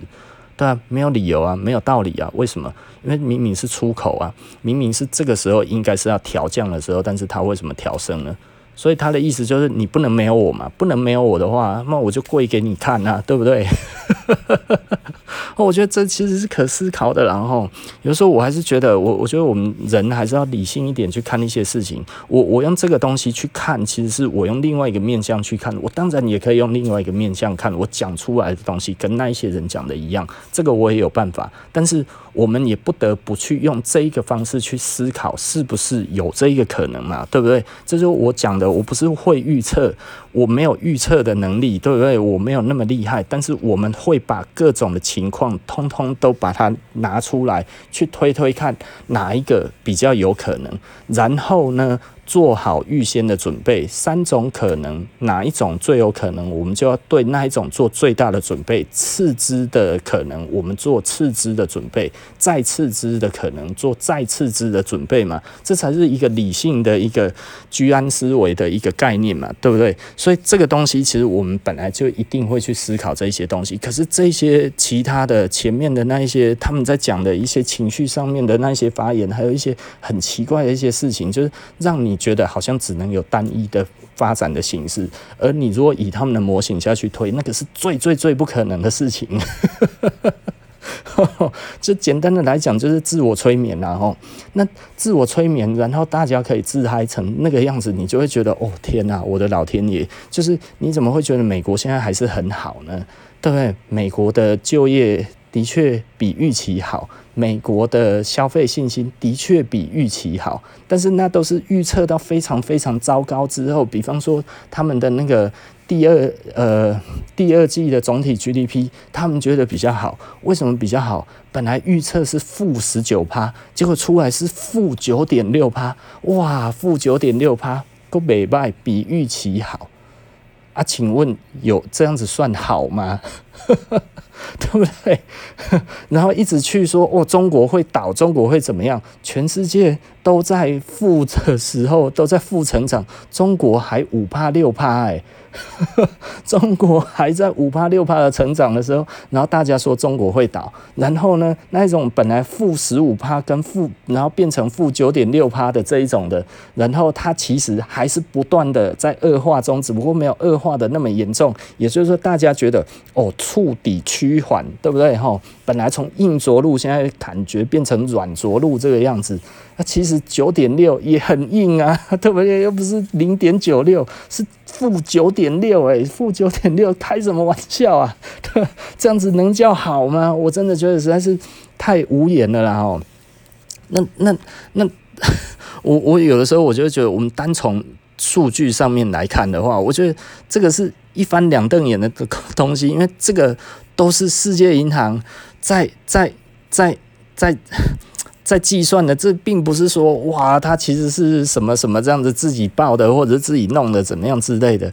对啊，没有理由啊，没有道理啊，为什么？因为明明是出口啊，明明是这个时候应该是要调降的时候，但是他为什么调升呢？所以他的意思就是你不能没有我嘛，不能没有我的话，那我就跪给你看啊，对不对？<laughs> 我觉得这其实是可思考的。然后有时候我还是觉得，我我觉得我们人还是要理性一点去看一些事情。我我用这个东西去看，其实是我用另外一个面向去看。我当然也可以用另外一个面向看，我讲出来的东西跟那一些人讲的一样，这个我也有办法。但是我们也不得不去用这一个方式去思考，是不是有这一个可能嘛？对不对？这就是我讲的，我不是会预测。我没有预测的能力，对不对？我没有那么厉害，但是我们会把各种的情况通通都把它拿出来，去推推看哪一个比较有可能，然后呢，做好预先的准备，三种可能，哪一种最有可能，我们就要对那一种做最大的准备。次之的可能，我们做次之的准备；再次之的可能，做再次之的准备嘛。这才是一个理性的一个居安思危的一个概念嘛，对不对？所以这个东西其实我们本来就一定会去思考这些东西。可是这些其他的前面的那一些他们在讲的一些情绪上面的那些发言，还有一些很奇怪的一些事情，就是让你。觉得好像只能有单一的发展的形式，而你如果以他们的模型下去推，那个是最最最不可能的事情。<laughs> 就简单的来讲，就是自我催眠，然后那自我催眠，然后大家可以自嗨成那个样子，你就会觉得哦天哪，我的老天爷！就是你怎么会觉得美国现在还是很好呢？对不对？美国的就业的确比预期好。美国的消费信心的确比预期好，但是那都是预测到非常非常糟糕之后。比方说，他们的那个第二呃第二季的总体 GDP，他们觉得比较好。为什么比较好？本来预测是负十九趴，结果出来是负九点六趴。哇，负九点六趴，够美败，比预期好啊？请问有这样子算好吗？<laughs> 对不对？<laughs> 然后一直去说哦，中国会倒，中国会怎么样？全世界都在负的时候，都在负成长，中国还五趴六趴哎。中国还在五趴六趴的成长的时候，然后大家说中国会倒，然后呢，那一种本来负十五趴跟负，然后变成负九点六趴的这一种的，然后它其实还是不断的在恶化中，只不过没有恶化的那么严重。也就是说，大家觉得哦，触底趋缓，对不对？哈，本来从硬着陆，现在感觉变成软着陆这个样子。那其实九点六也很硬啊，<laughs> 特别？又不是零点九六，是负九点六，哎，负九点六，开什么玩笑啊？<laughs> 这样子能叫好吗？我真的觉得实在是太无言了啦！哦，那那那，<laughs> 我我有的时候我就觉得，我们单从数据上面来看的话，我觉得这个是一翻两瞪眼的东西，因为这个都是世界银行在在在在。在计算的，这并不是说哇，它其实是什么什么这样子自己报的，或者是自己弄的怎么样之类的。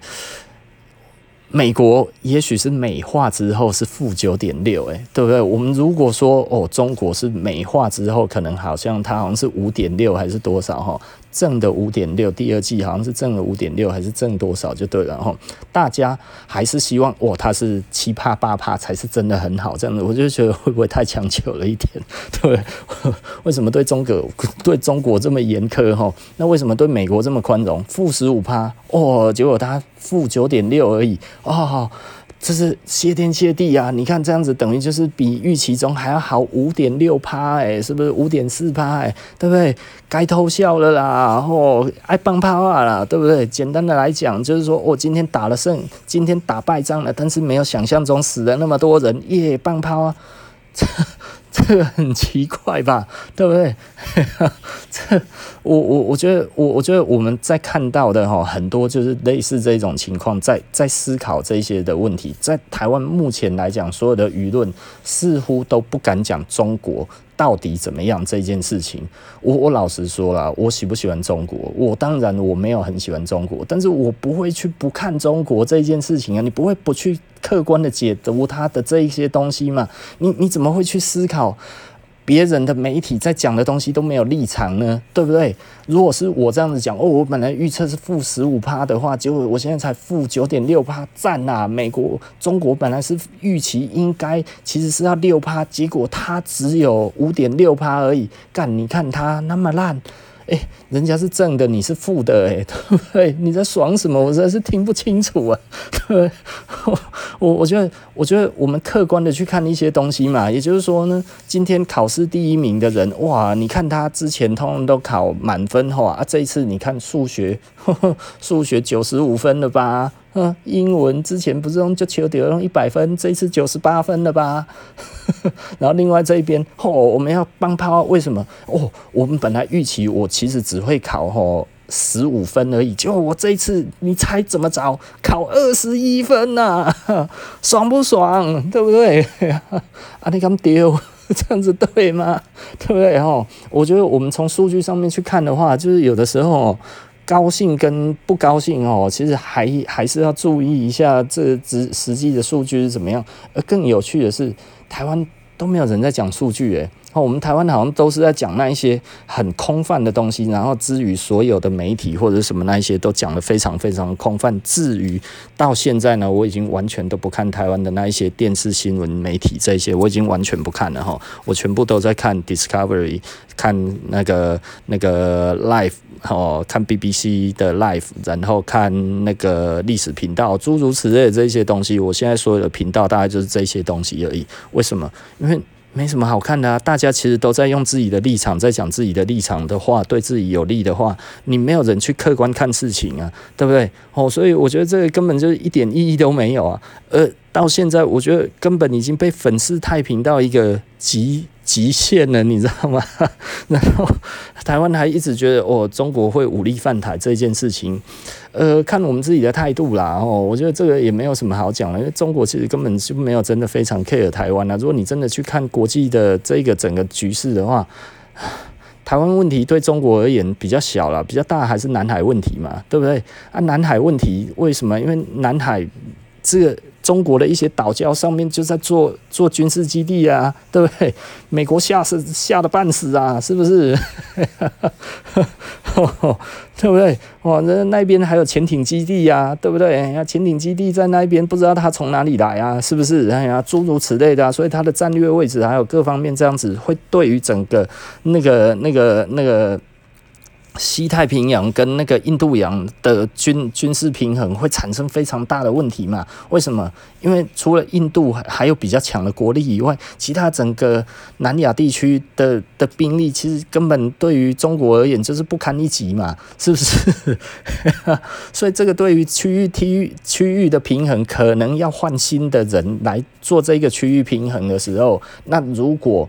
美国也许是美化之后是负九点六，诶，对不对？我们如果说哦，中国是美化之后，可能好像它好像是五点六还是多少哈？正的五点六，第二季好像是正的五点六，还是正多少就对了。哈大家还是希望，哇，它是七趴八趴才是真的很好。这样子，我就觉得会不会太强求了一点？<laughs> 对，<laughs> 为什么对中国对中国这么严苛？哈，那为什么对美国这么宽容？负十五趴，哦，结果它负九点六而已，哦。这是谢天谢地啊！你看这样子，等于就是比预期中还要好五点六趴，哎，是不是五点四趴？哎，对不对？该偷笑了啦，然后爱放炮啊啦，对不对？简单的来讲，就是说我、今天打了胜，今天打败仗了，但是没有想象中死了那么多人，耶，放炮啊！这个很奇怪吧，对不对？这我我我觉得我我觉得我们在看到的哈很多就是类似这种情况，在在思考这些的问题，在台湾目前来讲，所有的舆论似乎都不敢讲中国。到底怎么样这件事情？我我老实说了，我喜不喜欢中国？我当然我没有很喜欢中国，但是我不会去不看中国这件事情啊！你不会不去客观的解读它的这一些东西嘛？你你怎么会去思考？别人的媒体在讲的东西都没有立场呢，对不对？如果是我这样子讲，哦，我本来预测是负十五趴的话，结果我现在才负九点六趴，赞呐！美国、中国本来是预期应该其实是要六趴，结果它只有五点六趴而已，干，你看它那么烂。哎、人家是正的，你是负的、欸，哎，<laughs> 对不对？你在爽什么？我实在是听不清楚啊。<laughs> 对，我我觉得，我觉得我们客观的去看一些东西嘛，也就是说呢，今天考试第一名的人，哇，你看他之前通通都考满分，哈啊，这一次你看数学，<laughs> 数学九十五分了吧？嗯，英文之前不是用就求得用一百分，这一次九十八分了吧？<laughs> 然后另外这一边，哦，我们要帮他，为什么？哦，我们本来预期我其实只会考哦十五分而已，就我这一次，你猜怎么着？考二十一分呐、啊，爽不爽？对不对？<laughs> 啊，你敢丢？这样子对吗？对不对？哦，我觉得我们从数据上面去看的话，就是有的时候。高兴跟不高兴哦，其实还还是要注意一下这实实际的数据是怎么样。而更有趣的是，台湾都没有人在讲数据诶。哦，我们台湾好像都是在讲那一些很空泛的东西，然后至于所有的媒体或者什么那一些都讲得非常非常空泛。至于到现在呢，我已经完全都不看台湾的那一些电视新闻媒体这些，我已经完全不看了哈。我全部都在看 Discovery，看那个那个 Live 哦，看 BBC 的 Live，然后看那个历史频道，诸如此类的这些东西。我现在所有的频道大概就是这些东西而已。为什么？因为没什么好看的啊，大家其实都在用自己的立场在讲自己的立场的话，对自己有利的话，你没有人去客观看事情啊，对不对？哦，所以我觉得这个根本就一点意义都没有啊，呃。到现在，我觉得根本已经被粉饰太平到一个极极限了，你知道吗？<laughs> 然后台湾还一直觉得哦，中国会武力犯台这件事情，呃，看我们自己的态度啦。哦，我觉得这个也没有什么好讲的，因为中国其实根本就没有真的非常 care 台湾啊。如果你真的去看国际的这个整个局势的话，台湾问题对中国而言比较小了，比较大还是南海问题嘛，对不对？啊，南海问题为什么？因为南海这个。中国的一些岛礁上面就在做做军事基地啊，对不对？美国吓死吓得半死啊，是不是？<laughs> 对不对？哇，那那边还有潜艇基地呀，对不对？呀，潜艇基地在那边，不知道他从哪里来啊，是不是？哎呀，诸如此类的，所以它的战略位置还有各方面这样子，会对于整个那个那个那个。西太平洋跟那个印度洋的军军事平衡会产生非常大的问题嘛？为什么？因为除了印度还有比较强的国力以外，其他整个南亚地区的的兵力其实根本对于中国而言就是不堪一击嘛，是不是？<laughs> 所以这个对于区域区域区域的平衡，可能要换新的人来做这个区域平衡的时候，那如果。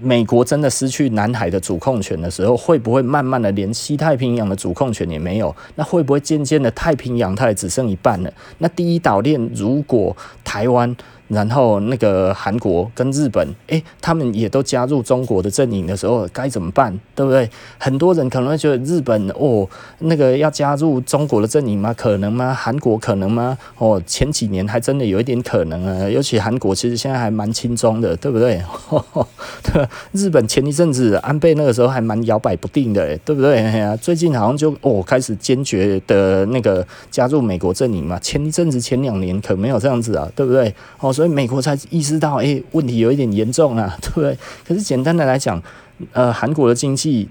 美国真的失去南海的主控权的时候，会不会慢慢的连西太平洋的主控权也没有？那会不会渐渐的太平洋它也只剩一半了？那第一岛链如果台湾。然后那个韩国跟日本，诶，他们也都加入中国的阵营的时候，该怎么办？对不对？很多人可能会觉得日本哦，那个要加入中国的阵营吗？可能吗？韩国可能吗？哦，前几年还真的有一点可能啊，尤其韩国其实现在还蛮轻松的，对不对？呵呵对，日本前一阵子安倍那个时候还蛮摇摆不定的，对不对？哎呀，最近好像就哦开始坚决的那个加入美国阵营嘛，前一阵子前两年可没有这样子啊，对不对？哦。所以美国才意识到，诶、问题有一点严重啊，<laughs> 对不对？可是简单的来讲，呃，韩国的经济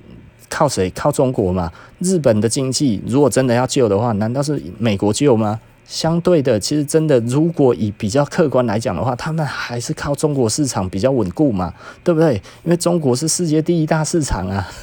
靠谁？靠中国嘛。日本的经济如果真的要救的话，难道是美国救吗？相对的，其实真的，如果以比较客观来讲的话，他们还是靠中国市场比较稳固嘛，对不对？因为中国是世界第一大市场啊。<laughs>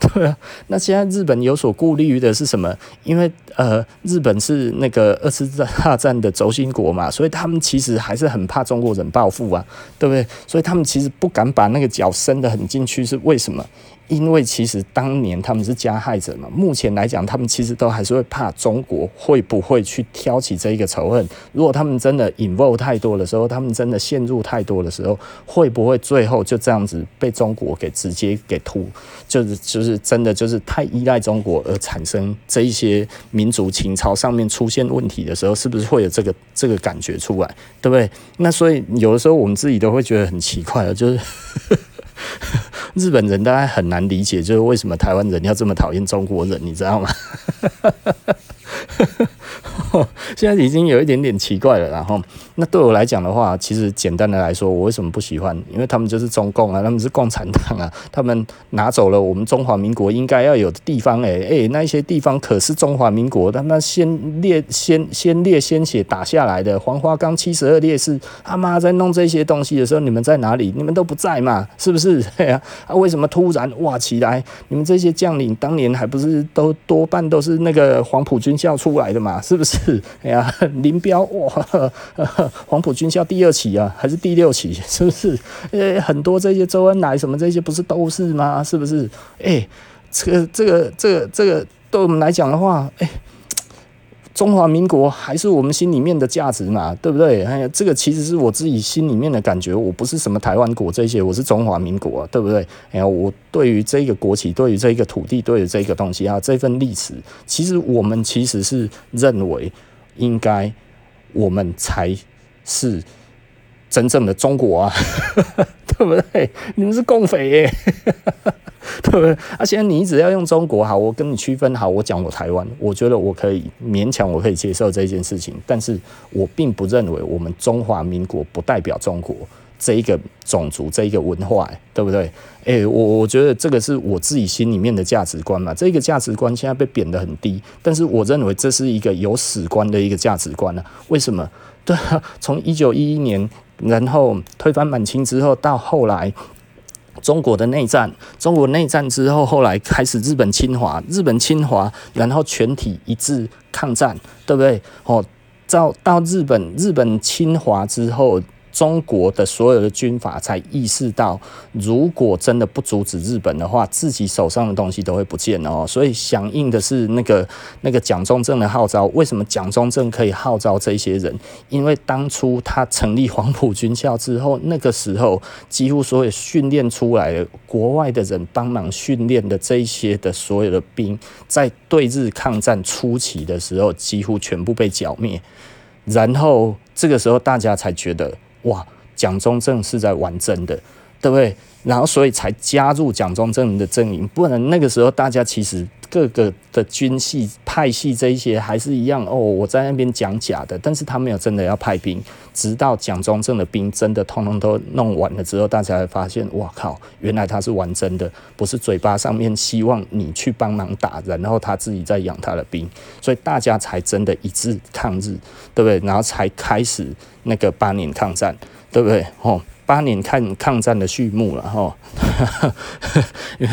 对啊，那现在日本有所顾虑的是什么？因为呃，日本是那个二次大战的轴心国嘛，所以他们其实还是很怕中国人报复啊，对不对？所以他们其实不敢把那个脚伸得很进去，是为什么？因为其实当年他们是加害者嘛，目前来讲，他们其实都还是会怕中国会不会去挑起这一个仇恨。如果他们真的 involve 太多的时候，他们真的陷入太多的时候，会不会最后就这样子被中国给直接给突？就是就是真的就是太依赖中国而产生这一些民族情操上面出现问题的时候，是不是会有这个这个感觉出来？对不对？那所以有的时候我们自己都会觉得很奇怪啊，就是。<laughs> 日本人大概很难理解，就是为什么台湾人要这么讨厌中国人，你知道吗？<laughs> 现在已经有一点点奇怪了。然后，那对我来讲的话，其实简单的来说，我为什么不喜欢？因为他们就是中共啊，他们是共产党啊，他们拿走了我们中华民国应该要有的地方。哎哎，那些地方可是中华民国他们先烈先先烈鲜血打下来的，黄花岗七十二烈士，他妈在弄这些东西的时候，你们在哪里？你们都不在嘛？是不是？<laughs> 对啊，啊，为什么突然哇起来？你们这些将领当年还不是都多半都是那个黄埔军校出来的嘛？是不是？<laughs> 哎呀，林彪哇，黄埔军校第二期啊，还是第六期？<laughs> 是不是？呃，很多这些周恩来什么这些不是都是吗？是不是？哎，这个这个这个这个对我们来讲的话，哎。中华民国还是我们心里面的价值嘛，对不对？哎呀，这个其实是我自己心里面的感觉。我不是什么台湾国这些，我是中华民国，啊对不对？哎呀，我对于这个国旗，对于这个土地，对于这个东西啊，这份历史，其实我们其实是认为应该我们才是真正的中国啊，<laughs> 对不对？你们是共匪耶。<laughs> 对不对？而且你只要用中国好，我跟你区分好，我讲我台湾，我觉得我可以勉强，我可以接受这件事情。但是我并不认为我们中华民国不代表中国这一个种族、这一个文化，对不对？诶，我我觉得这个是我自己心里面的价值观嘛。这个价值观现在被贬得很低，但是我认为这是一个有史观的一个价值观呢。为什么？<laughs> 对啊，从一九一一年，然后推翻满清之后，到后来。中国的内战，中国内战之后，后来开始日本侵华，日本侵华，然后全体一致抗战，对不对？哦，到到日本，日本侵华之后。中国的所有的军阀才意识到，如果真的不阻止日本的话，自己手上的东西都会不见了哦。所以响应的是那个那个蒋中正的号召。为什么蒋中正可以号召这些人？因为当初他成立黄埔军校之后，那个时候几乎所有训练出来的国外的人帮忙训练的这一些的所有的兵，在对日抗战初期的时候，几乎全部被剿灭。然后这个时候大家才觉得。哇，蒋中正是在玩真的，对不对？然后所以才加入蒋中正的阵营，不然那个时候大家其实。各个的军系派系这一些还是一样哦，我在那边讲假的，但是他没有真的要派兵，直到蒋中正的兵真的通通都弄完了之后，大家才发现，哇靠，原来他是玩真的，不是嘴巴上面希望你去帮忙打，然后他自己在养他的兵，所以大家才真的一致抗日，对不对？然后才开始那个八年抗战，对不对？哦，八年抗抗战的序幕了哈，<laughs> 因为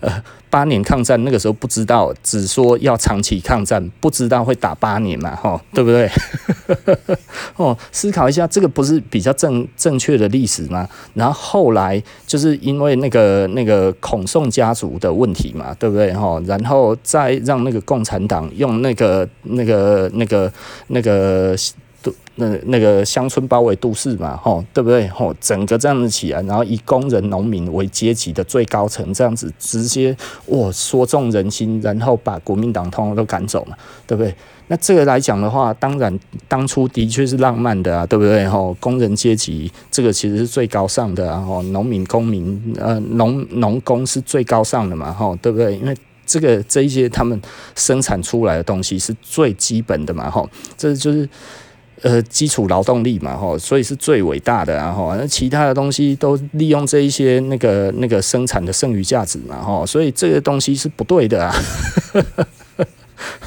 呃。八年抗战那个时候不知道，只说要长期抗战，不知道会打八年嘛，吼，对不对？<laughs> 哦，思考一下，这个不是比较正正确的历史吗？然后后来就是因为那个那个孔宋家族的问题嘛，对不对？吼，然后再让那个共产党用那个那个那个。那个那那个乡村包围都市嘛，吼，对不对？吼，整个这样子起来，然后以工人、农民为阶级的最高层，这样子直接哇说中人心，然后把国民党通通都赶走嘛，对不对？那这个来讲的话，当然当初的确是浪漫的啊，对不对？吼，工人阶级这个其实是最高尚的啊，吼，农民、公民，呃，农农工是最高尚的嘛，吼，对不对？因为这个这一些他们生产出来的东西是最基本的嘛，吼，这就是。呃，基础劳动力嘛，吼，所以是最伟大的，然后那其他的东西都利用这一些那个那个生产的剩余价值嘛，吼，所以这个东西是不对的啊。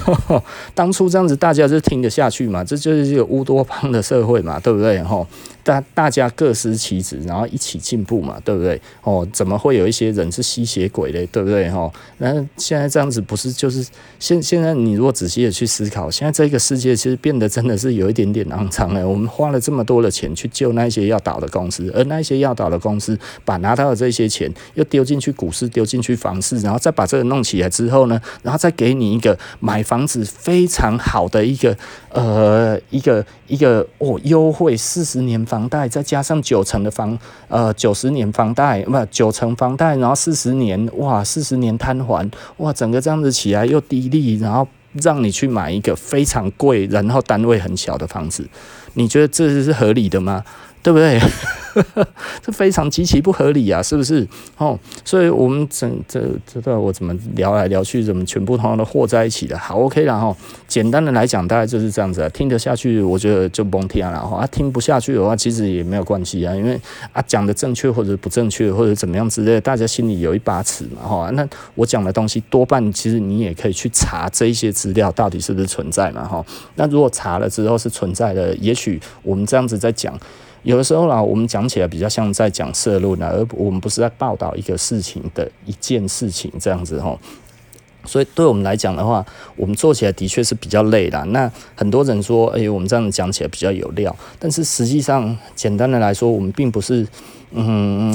<laughs> 当初这样子大家就听得下去嘛，这就是一个乌多邦的社会嘛，对不对？吼。大大家各司其职，然后一起进步嘛，对不对？哦，怎么会有一些人是吸血鬼嘞？对不对？哈，那现在这样子不是就是现现在你如果仔细的去思考，现在这个世界其实变得真的是有一点点肮脏了。我们花了这么多的钱去救那些要倒的公司，而那些要倒的公司把拿到的这些钱又丢进去股市，丢进去房市，然后再把这个弄起来之后呢，然后再给你一个买房子非常好的一个呃一个一个哦优惠四十年房。贷再加上九成的房，呃，九十年房贷，不九成房贷，然后四十年，哇，四十年摊还，哇，整个这样子起来又低利，然后让你去买一个非常贵，然后单位很小的房子，你觉得这是合理的吗？对不对？<laughs> 这非常极其不合理啊，是不是？哦，所以我们整这这道我怎么聊来聊去，怎么全部通通都和在一起的？好，OK 了哈。简单的来讲，大概就是这样子啊。听得下去，我觉得就甭听了哈。啊，听不下去的话，其实也没有关系啊，因为啊讲的正确或者不正确或者怎么样之类的，大家心里有一把尺嘛哈。那我讲的东西多半其实你也可以去查这一些资料到底是不是存在嘛哈。那如果查了之后是存在的，也许我们这样子在讲。有的时候啦，我们讲起来比较像在讲社论啊，而我们不是在报道一个事情的一件事情这样子哈。所以对我们来讲的话，我们做起来的确是比较累的。那很多人说，哎，我们这样讲起来比较有料，但是实际上，简单的来说，我们并不是。嗯，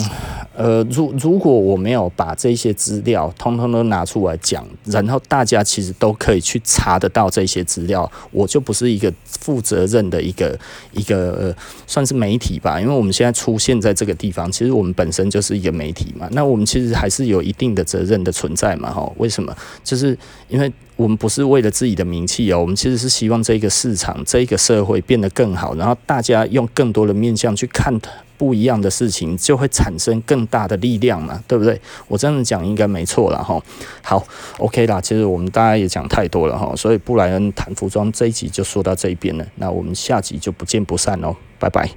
呃，如如果我没有把这些资料通通都拿出来讲，然后大家其实都可以去查得到这些资料，我就不是一个负责任的一个一个、呃、算是媒体吧。因为我们现在出现在这个地方，其实我们本身就是一个媒体嘛。那我们其实还是有一定的责任的存在嘛。哈，为什么？就是因为我们不是为了自己的名气哦，我们其实是希望这个市场、这个社会变得更好，然后大家用更多的面向去看它。不一样的事情就会产生更大的力量嘛，对不对？我这样子讲应该没错了哈。好，OK 啦，其实我们大家也讲太多了哈，所以布莱恩谈服装这一集就说到这一边了，那我们下集就不见不散喽，拜拜。